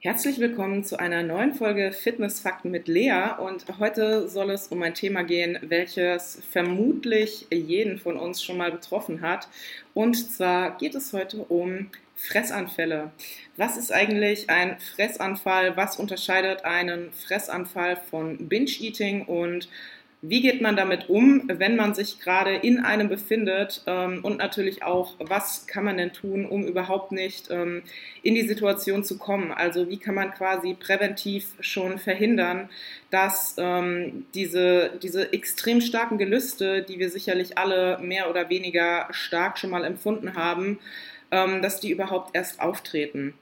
Herzlich willkommen zu einer neuen Folge Fitnessfakten mit Lea und heute soll es um ein Thema gehen, welches vermutlich jeden von uns schon mal betroffen hat. Und zwar geht es heute um Fressanfälle. Was ist eigentlich ein Fressanfall? Was unterscheidet einen Fressanfall von Binge-Eating und wie geht man damit um, wenn man sich gerade in einem befindet? Ähm, und natürlich auch, was kann man denn tun, um überhaupt nicht ähm, in die Situation zu kommen? Also wie kann man quasi präventiv schon verhindern, dass ähm, diese, diese extrem starken Gelüste, die wir sicherlich alle mehr oder weniger stark schon mal empfunden haben, dass die überhaupt erst auftreten?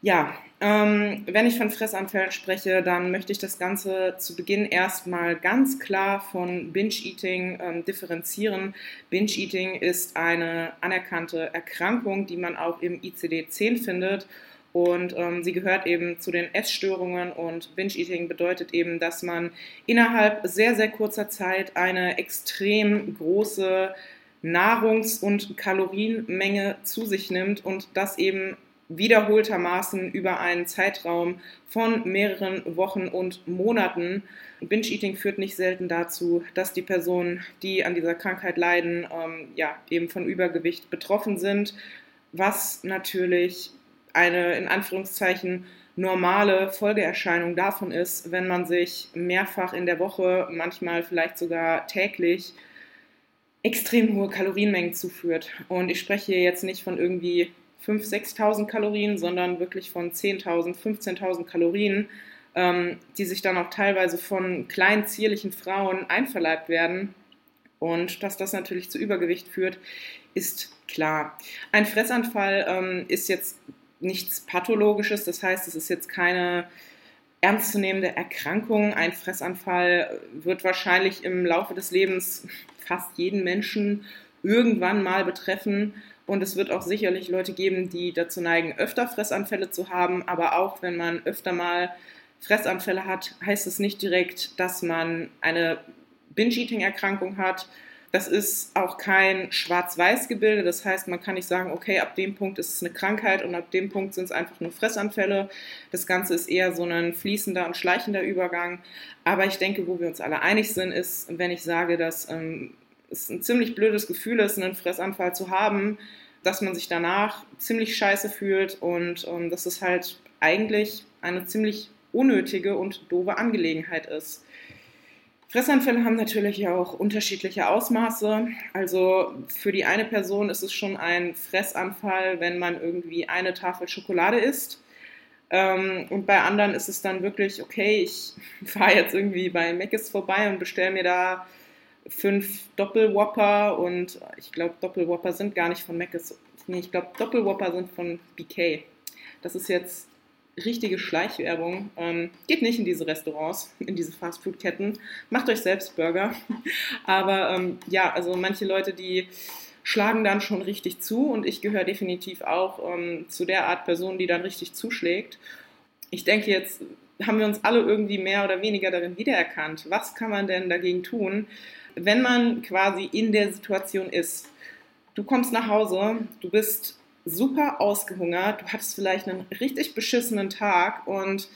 Ja, ähm, wenn ich von Fressanfällen spreche, dann möchte ich das Ganze zu Beginn erstmal ganz klar von Binge-Eating ähm, differenzieren. Binge-Eating ist eine anerkannte Erkrankung, die man auch im ICD-10 findet. Und ähm, sie gehört eben zu den Essstörungen und Binge-Eating bedeutet eben, dass man innerhalb sehr, sehr kurzer Zeit eine extrem große Nahrungs- und Kalorienmenge zu sich nimmt und das eben wiederholtermaßen über einen Zeitraum von mehreren Wochen und Monaten. Binge-Eating führt nicht selten dazu, dass die Personen, die an dieser Krankheit leiden, ähm, ja, eben von Übergewicht betroffen sind, was natürlich eine in Anführungszeichen normale Folgeerscheinung davon ist, wenn man sich mehrfach in der Woche, manchmal vielleicht sogar täglich, extrem hohe Kalorienmengen zuführt. Und ich spreche hier jetzt nicht von irgendwie 5.000, 6.000 Kalorien, sondern wirklich von 10.000, 15.000 Kalorien, ähm, die sich dann auch teilweise von kleinen, zierlichen Frauen einverleibt werden. Und dass das natürlich zu Übergewicht führt, ist klar. Ein Fressanfall ähm, ist jetzt nichts Pathologisches, das heißt, es ist jetzt keine ernstzunehmende Erkrankung. Ein Fressanfall wird wahrscheinlich im Laufe des Lebens fast jeden Menschen irgendwann mal betreffen. Und es wird auch sicherlich Leute geben, die dazu neigen, öfter Fressanfälle zu haben. Aber auch wenn man öfter mal Fressanfälle hat, heißt es nicht direkt, dass man eine Binge-Eating-Erkrankung hat. Das ist auch kein Schwarz-Weiß-Gebilde. Das heißt, man kann nicht sagen, okay, ab dem Punkt ist es eine Krankheit und ab dem Punkt sind es einfach nur Fressanfälle. Das Ganze ist eher so ein fließender und schleichender Übergang. Aber ich denke, wo wir uns alle einig sind, ist, wenn ich sage, dass ähm, es ein ziemlich blödes Gefühl ist, einen Fressanfall zu haben, dass man sich danach ziemlich scheiße fühlt und ähm, dass es halt eigentlich eine ziemlich unnötige und doofe Angelegenheit ist. Fressanfälle haben natürlich auch unterschiedliche Ausmaße. Also für die eine Person ist es schon ein Fressanfall, wenn man irgendwie eine Tafel Schokolade isst. Ähm, und bei anderen ist es dann wirklich, okay, ich fahre jetzt irgendwie bei Mc's vorbei und bestelle mir da fünf Doppelwhopper und ich glaube, Doppelwhopper sind gar nicht von Mc's. Nee, ich glaube, Doppelwhopper sind von BK. Das ist jetzt richtige Schleichwerbung. Ähm, geht nicht in diese Restaurants, in diese Fastfood-Ketten. Macht euch selbst Burger. Aber ähm, ja, also manche Leute, die schlagen dann schon richtig zu und ich gehöre definitiv auch ähm, zu der Art Person, die dann richtig zuschlägt. Ich denke jetzt haben wir uns alle irgendwie mehr oder weniger darin wiedererkannt. Was kann man denn dagegen tun? Wenn man quasi in der Situation ist, du kommst nach Hause, du bist super ausgehungert, du hattest vielleicht einen richtig beschissenen Tag und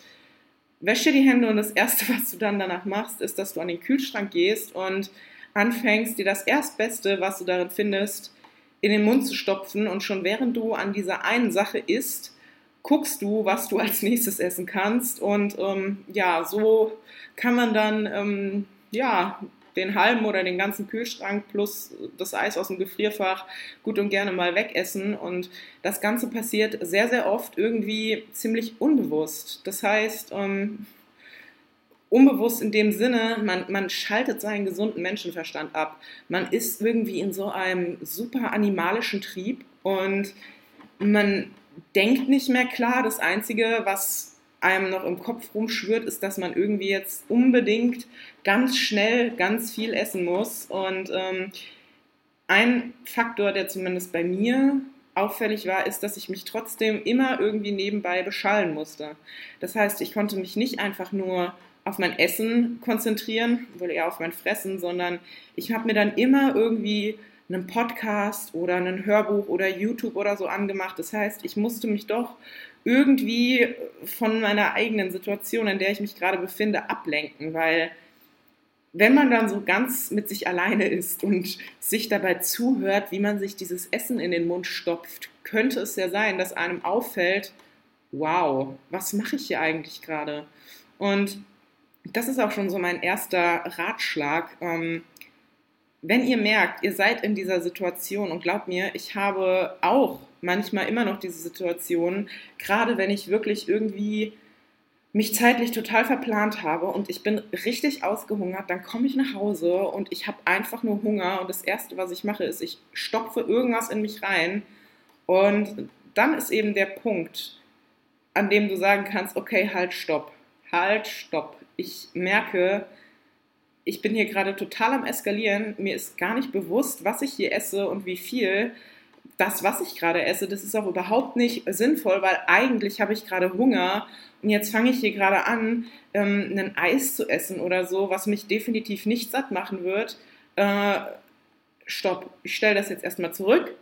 wäsch dir die Hände und das Erste, was du dann danach machst, ist, dass du an den Kühlschrank gehst und anfängst, dir das Erstbeste, was du darin findest, in den Mund zu stopfen und schon während du an dieser einen Sache isst, guckst du, was du als nächstes essen kannst und ähm, ja, so kann man dann ähm, ja den halben oder den ganzen Kühlschrank plus das Eis aus dem Gefrierfach gut und gerne mal wegessen. Und das Ganze passiert sehr, sehr oft irgendwie ziemlich unbewusst. Das heißt, ähm, unbewusst in dem Sinne, man, man schaltet seinen gesunden Menschenverstand ab. Man ist irgendwie in so einem super animalischen Trieb und man denkt nicht mehr klar. Das Einzige, was einem noch im Kopf rumschwirrt, ist, dass man irgendwie jetzt unbedingt ganz schnell ganz viel essen muss. Und ähm, ein Faktor, der zumindest bei mir auffällig war, ist, dass ich mich trotzdem immer irgendwie nebenbei beschallen musste. Das heißt, ich konnte mich nicht einfach nur auf mein Essen konzentrieren, wohl eher auf mein Fressen, sondern ich habe mir dann immer irgendwie einen Podcast oder ein Hörbuch oder YouTube oder so angemacht. Das heißt, ich musste mich doch irgendwie von meiner eigenen Situation, in der ich mich gerade befinde, ablenken, weil wenn man dann so ganz mit sich alleine ist und sich dabei zuhört, wie man sich dieses Essen in den Mund stopft, könnte es ja sein, dass einem auffällt, wow, was mache ich hier eigentlich gerade? Und das ist auch schon so mein erster Ratschlag. Ähm, wenn ihr merkt, ihr seid in dieser Situation und glaubt mir, ich habe auch manchmal immer noch diese Situation, gerade wenn ich wirklich irgendwie mich zeitlich total verplant habe und ich bin richtig ausgehungert, dann komme ich nach Hause und ich habe einfach nur Hunger und das Erste, was ich mache, ist, ich stopfe irgendwas in mich rein. Und dann ist eben der Punkt, an dem du sagen kannst, okay, halt, stopp, halt, stopp. Ich merke, ich bin hier gerade total am Eskalieren, mir ist gar nicht bewusst, was ich hier esse und wie viel das, was ich gerade esse, das ist auch überhaupt nicht sinnvoll, weil eigentlich habe ich gerade Hunger und jetzt fange ich hier gerade an, ähm, ein Eis zu essen oder so, was mich definitiv nicht satt machen wird. Äh, stopp, ich stelle das jetzt erstmal zurück,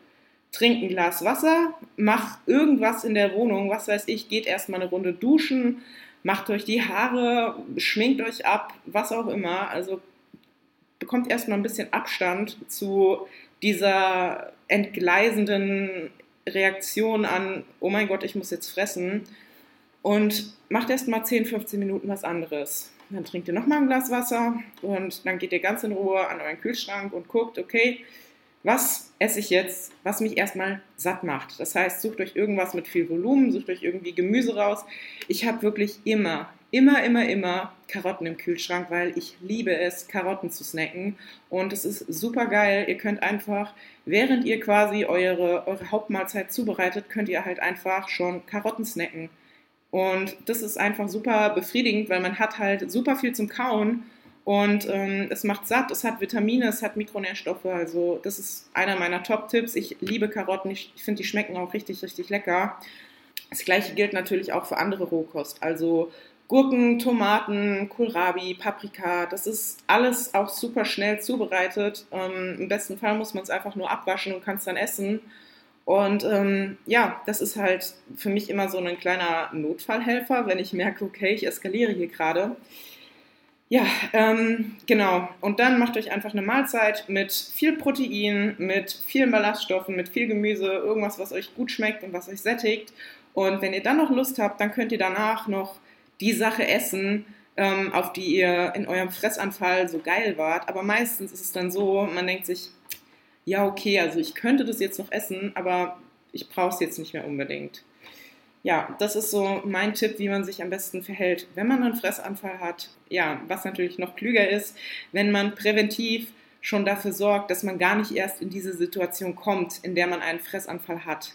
trinke ein Glas Wasser, mach irgendwas in der Wohnung, was weiß ich, geht erstmal eine Runde duschen, macht euch die Haare, schminkt euch ab, was auch immer. Also bekommt erstmal ein bisschen Abstand zu dieser entgleisenden Reaktion an, oh mein Gott, ich muss jetzt fressen und macht erst mal 10, 15 Minuten was anderes. Dann trinkt ihr nochmal ein Glas Wasser und dann geht ihr ganz in Ruhe an euren Kühlschrank und guckt, okay, was esse ich jetzt, was mich erstmal satt macht. Das heißt, sucht euch irgendwas mit viel Volumen, sucht euch irgendwie Gemüse raus. Ich habe wirklich immer, immer, immer, immer Karotten im Kühlschrank, weil ich liebe es, Karotten zu snacken. Und es ist super geil. Ihr könnt einfach, während ihr quasi eure, eure Hauptmahlzeit zubereitet, könnt ihr halt einfach schon Karotten snacken. Und das ist einfach super befriedigend, weil man hat halt super viel zum Kauen und ähm, es macht satt, es hat Vitamine, es hat Mikronährstoffe. Also das ist einer meiner Top-Tipps. Ich liebe Karotten, ich, finde, die schmecken auch richtig, richtig lecker. Das gleiche gilt natürlich auch für andere Rohkost. Also Gurken, Tomaten, Kohlrabi, Paprika, das ist alles auch super schnell zubereitet. Ähm, Im besten Fall muss man es einfach nur abwaschen und kann es dann essen. Und ähm, ja, das ist halt für mich immer so ein kleiner Notfallhelfer, wenn ich merke, okay, ich eskaliere hier gerade. Ja, ähm, genau. Und dann macht euch einfach eine Mahlzeit mit viel Protein, mit vielen Ballaststoffen, mit viel Gemüse, irgendwas, was euch gut schmeckt und was euch sättigt. Und wenn ihr dann noch Lust habt, dann könnt ihr danach noch die Sache essen, ähm, auf die ihr in eurem Fressanfall so geil wart. Aber meistens ist es dann so, man denkt sich, ja, okay, also ich könnte das jetzt noch essen, aber ich brauche es jetzt nicht mehr unbedingt ja, das ist so mein Tipp, wie man sich am besten verhält, wenn man einen Fressanfall hat. Ja, was natürlich noch klüger ist, wenn man präventiv schon dafür sorgt, dass man gar nicht erst in diese Situation kommt, in der man einen Fressanfall hat.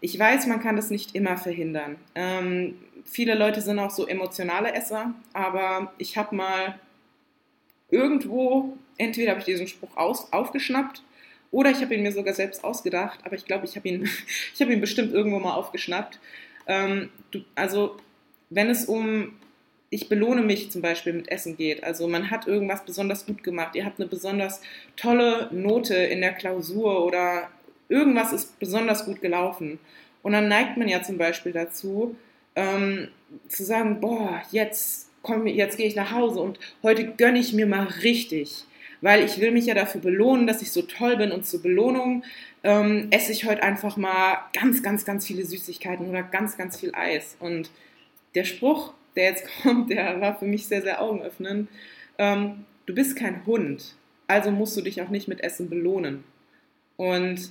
Ich weiß, man kann das nicht immer verhindern. Ähm, viele Leute sind auch so emotionale Esser, aber ich habe mal irgendwo, entweder habe ich diesen Spruch aus, aufgeschnappt oder ich habe ihn mir sogar selbst ausgedacht, aber ich glaube, ich habe ihn, hab ihn bestimmt irgendwo mal aufgeschnappt. Ähm, du, also wenn es um ich belohne mich zum Beispiel mit Essen geht. Also man hat irgendwas besonders gut gemacht, ihr habt eine besonders tolle Note in der Klausur oder irgendwas ist besonders gut gelaufen. Und dann neigt man ja zum Beispiel dazu, ähm, zu sagen, boah, jetzt komm, jetzt gehe ich nach Hause und heute gönne ich mir mal richtig weil ich will mich ja dafür belohnen, dass ich so toll bin und zur Belohnung ähm, esse ich heute einfach mal ganz, ganz, ganz viele Süßigkeiten oder ganz, ganz viel Eis. Und der Spruch, der jetzt kommt, der war für mich sehr, sehr augenöffnend. Ähm, du bist kein Hund, also musst du dich auch nicht mit Essen belohnen. Und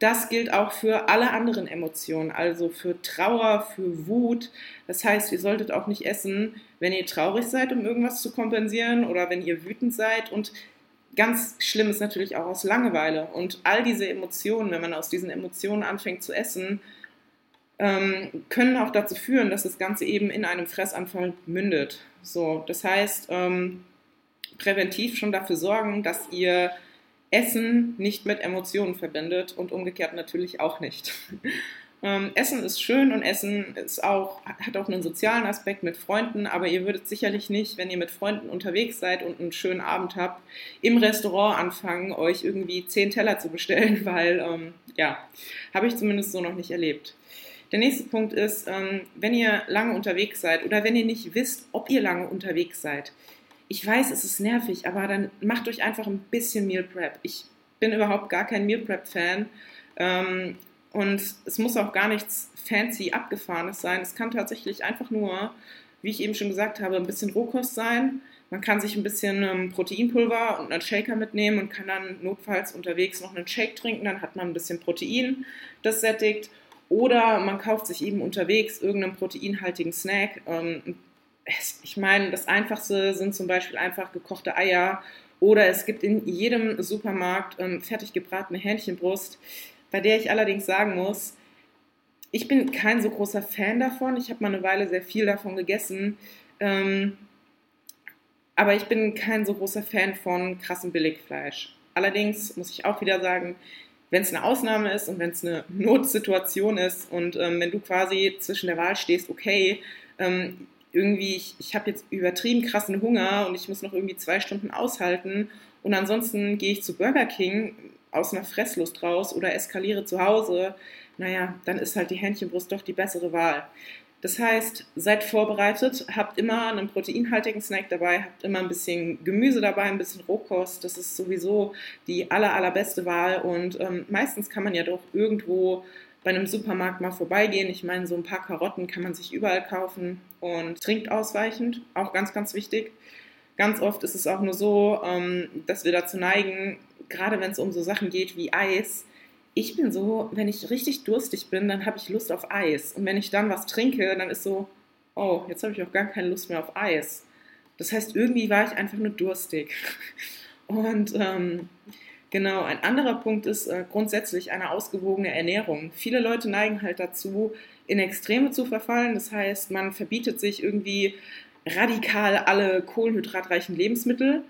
das gilt auch für alle anderen Emotionen, also für Trauer, für Wut. Das heißt, ihr solltet auch nicht essen, wenn ihr traurig seid, um irgendwas zu kompensieren oder wenn ihr wütend seid. Und ganz schlimm ist natürlich auch aus Langeweile. Und all diese Emotionen, wenn man aus diesen Emotionen anfängt zu essen, ähm, können auch dazu führen, dass das Ganze eben in einem Fressanfall mündet. So, das heißt, ähm, präventiv schon dafür sorgen, dass ihr Essen nicht mit Emotionen verbindet und umgekehrt natürlich auch nicht. Ähm, Essen ist schön und Essen ist auch, hat auch einen sozialen Aspekt mit Freunden, aber ihr würdet sicherlich nicht, wenn ihr mit Freunden unterwegs seid und einen schönen Abend habt, im Restaurant anfangen, euch irgendwie zehn Teller zu bestellen, weil, ähm, ja, habe ich zumindest so noch nicht erlebt. Der nächste Punkt ist, ähm, wenn ihr lange unterwegs seid oder wenn ihr nicht wisst, ob ihr lange unterwegs seid. Ich weiß, es ist nervig, aber dann macht euch einfach ein bisschen Meal Prep. Ich bin überhaupt gar kein Meal Prep Fan. Ähm, und es muss auch gar nichts fancy abgefahrenes sein. Es kann tatsächlich einfach nur, wie ich eben schon gesagt habe, ein bisschen Rohkost sein. Man kann sich ein bisschen ähm, Proteinpulver und einen Shaker mitnehmen und kann dann notfalls unterwegs noch einen Shake trinken. Dann hat man ein bisschen Protein, das sättigt. Oder man kauft sich eben unterwegs irgendeinen proteinhaltigen Snack. Ähm, ich meine, das Einfachste sind zum Beispiel einfach gekochte Eier oder es gibt in jedem Supermarkt ähm, fertig gebratene Hähnchenbrust, bei der ich allerdings sagen muss, ich bin kein so großer Fan davon. Ich habe mal eine Weile sehr viel davon gegessen. Ähm, aber ich bin kein so großer Fan von krassem Billigfleisch. Allerdings muss ich auch wieder sagen, wenn es eine Ausnahme ist und wenn es eine Notsituation ist und ähm, wenn du quasi zwischen der Wahl stehst, okay, ähm, irgendwie, ich, ich habe jetzt übertrieben krassen Hunger und ich muss noch irgendwie zwei Stunden aushalten und ansonsten gehe ich zu Burger King aus einer Fresslust raus oder eskaliere zu Hause, naja, dann ist halt die Hähnchenbrust doch die bessere Wahl. Das heißt, seid vorbereitet, habt immer einen proteinhaltigen Snack dabei, habt immer ein bisschen Gemüse dabei, ein bisschen Rohkost. Das ist sowieso die aller, allerbeste Wahl. Und ähm, meistens kann man ja doch irgendwo bei einem Supermarkt mal vorbeigehen. Ich meine, so ein paar Karotten kann man sich überall kaufen und trinkt ausweichend, auch ganz, ganz wichtig. Ganz oft ist es auch nur so, ähm, dass wir dazu neigen, gerade wenn es um so Sachen geht wie Eis, ich bin so, wenn ich richtig durstig bin, dann habe ich Lust auf Eis. Und wenn ich dann was trinke, dann ist so, oh, jetzt habe ich auch gar keine Lust mehr auf Eis. Das heißt, irgendwie war ich einfach nur durstig. Und ähm, genau, ein anderer Punkt ist äh, grundsätzlich eine ausgewogene Ernährung. Viele Leute neigen halt dazu, in Extreme zu verfallen. Das heißt, man verbietet sich irgendwie radikal alle kohlenhydratreichen Lebensmittel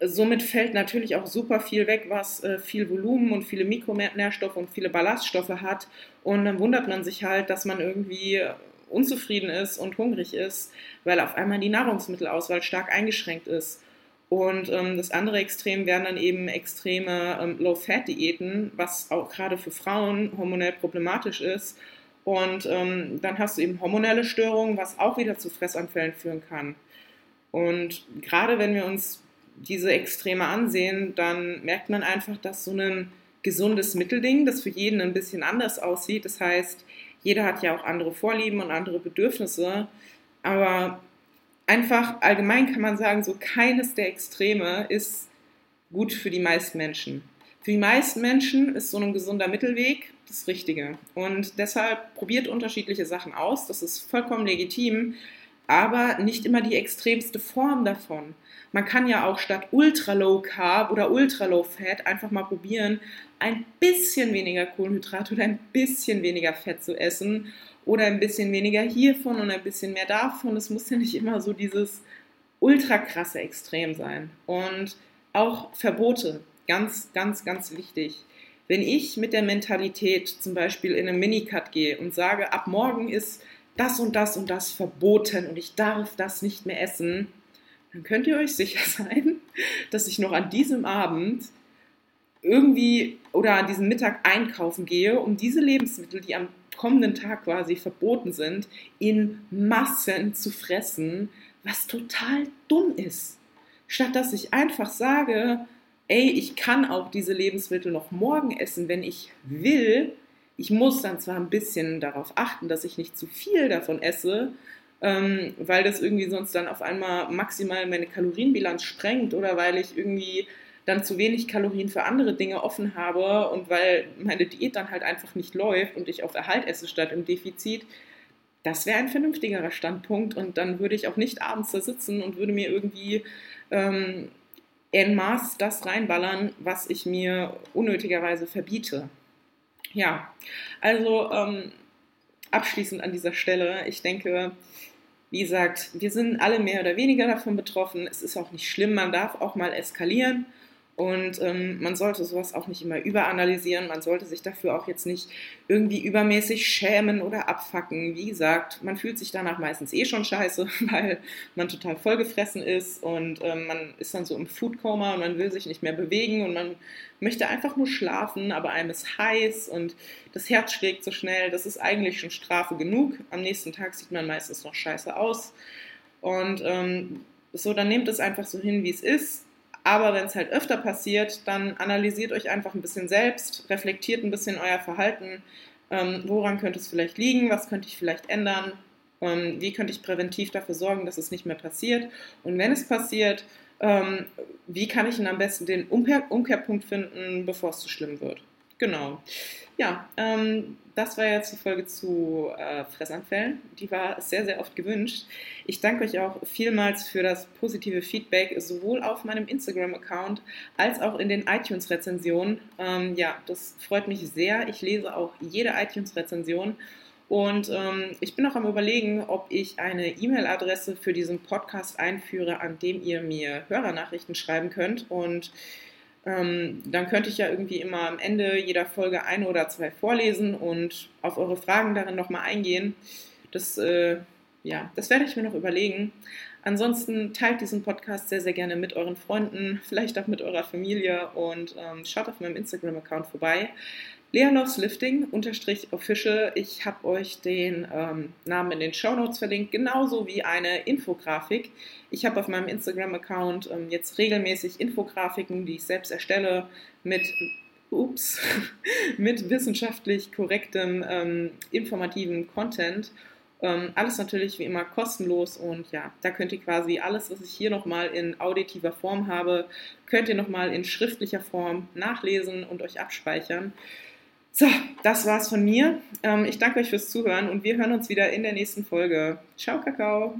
somit fällt natürlich auch super viel weg, was äh, viel Volumen und viele Mikronährstoffe und viele Ballaststoffe hat. Und dann wundert man sich halt, dass man irgendwie unzufrieden ist und hungrig ist, weil auf einmal die Nahrungsmittelauswahl stark eingeschränkt ist. Und ähm, das andere Extrem wären dann eben extreme ähm, Low-Fat-Diäten, was auch gerade für Frauen hormonell problematisch ist. Und ähm, dann hast du eben hormonelle Störungen, was auch wieder zu Fressanfällen führen kann. Und gerade wenn wir uns diese Extreme ansehen, dann merkt man einfach, dass so ein gesundes Mittelding, das für jeden ein bisschen anders aussieht. Das heißt, jeder hat ja auch andere Vorlieben und andere Bedürfnisse, aber einfach allgemein kann man sagen, so keines der Extreme ist gut für die meisten Menschen. Für die meisten Menschen ist so ein gesunder Mittelweg das Richtige. Und deshalb probiert unterschiedliche Sachen aus. Das ist vollkommen legitim, aber nicht immer die extremste Form davon. Man kann ja auch statt Ultra Low Carb oder Ultra Low Fat einfach mal probieren, ein bisschen weniger Kohlenhydrate oder ein bisschen weniger Fett zu essen oder ein bisschen weniger hiervon und ein bisschen mehr davon. Es muss ja nicht immer so dieses ultra krasse Extrem sein. Und auch Verbote, ganz, ganz, ganz wichtig. Wenn ich mit der Mentalität zum Beispiel in einen Minicut gehe und sage, ab morgen ist das und das und das verboten und ich darf das nicht mehr essen, dann könnt ihr euch sicher sein, dass ich noch an diesem Abend irgendwie oder an diesem Mittag einkaufen gehe, um diese Lebensmittel, die am kommenden Tag quasi verboten sind, in Massen zu fressen, was total dumm ist. Statt dass ich einfach sage, ey, ich kann auch diese Lebensmittel noch morgen essen, wenn ich will. Ich muss dann zwar ein bisschen darauf achten, dass ich nicht zu viel davon esse, ähm, weil das irgendwie sonst dann auf einmal maximal meine Kalorienbilanz sprengt oder weil ich irgendwie dann zu wenig Kalorien für andere Dinge offen habe und weil meine Diät dann halt einfach nicht läuft und ich auf Erhalt esse statt im Defizit, das wäre ein vernünftigerer Standpunkt und dann würde ich auch nicht abends da sitzen und würde mir irgendwie ähm, en masse das reinballern, was ich mir unnötigerweise verbiete. Ja, also ähm, abschließend an dieser Stelle, ich denke, wie gesagt, wir sind alle mehr oder weniger davon betroffen. Es ist auch nicht schlimm, man darf auch mal eskalieren. Und ähm, man sollte sowas auch nicht immer überanalysieren. Man sollte sich dafür auch jetzt nicht irgendwie übermäßig schämen oder abfacken. Wie gesagt, man fühlt sich danach meistens eh schon scheiße, weil man total vollgefressen ist und ähm, man ist dann so im Foodkoma und man will sich nicht mehr bewegen und man möchte einfach nur schlafen, aber einem ist heiß und das Herz schlägt so schnell. Das ist eigentlich schon Strafe genug. Am nächsten Tag sieht man meistens noch scheiße aus. Und ähm, so, dann nehmt es einfach so hin, wie es ist aber wenn es halt öfter passiert, dann analysiert euch einfach ein bisschen selbst, reflektiert ein bisschen euer Verhalten. Ähm, woran könnte es vielleicht liegen? Was könnte ich vielleicht ändern? Ähm, wie könnte ich präventiv dafür sorgen, dass es nicht mehr passiert? Und wenn es passiert, ähm, wie kann ich denn am besten den Umkehr Umkehrpunkt finden, bevor es zu schlimm wird? Genau. Ja, ähm, das war jetzt die Folge zu äh, Fressanfällen. Die war sehr, sehr oft gewünscht. Ich danke euch auch vielmals für das positive Feedback, sowohl auf meinem Instagram-Account als auch in den iTunes-Rezensionen. Ähm, ja, das freut mich sehr. Ich lese auch jede iTunes-Rezension. Und ähm, ich bin auch am Überlegen, ob ich eine E-Mail-Adresse für diesen Podcast einführe, an dem ihr mir Hörernachrichten schreiben könnt. Und ähm, dann könnte ich ja irgendwie immer am Ende jeder Folge eine oder zwei vorlesen und auf eure Fragen darin nochmal eingehen. Das, äh, ja, das werde ich mir noch überlegen. Ansonsten teilt diesen Podcast sehr, sehr gerne mit euren Freunden, vielleicht auch mit eurer Familie und ähm, schaut auf meinem Instagram-Account vorbei. Leonovs Lifting unterstrich official. Ich habe euch den ähm, Namen in den Show Notes verlinkt, genauso wie eine Infografik. Ich habe auf meinem Instagram-Account ähm, jetzt regelmäßig Infografiken, die ich selbst erstelle, mit ups, mit wissenschaftlich korrektem, ähm, informativen Content. Ähm, alles natürlich wie immer kostenlos und ja, da könnt ihr quasi alles, was ich hier nochmal in auditiver Form habe, könnt ihr nochmal in schriftlicher Form nachlesen und euch abspeichern. So, das war's von mir. Ähm, ich danke euch fürs Zuhören und wir hören uns wieder in der nächsten Folge. Ciao, Kakao.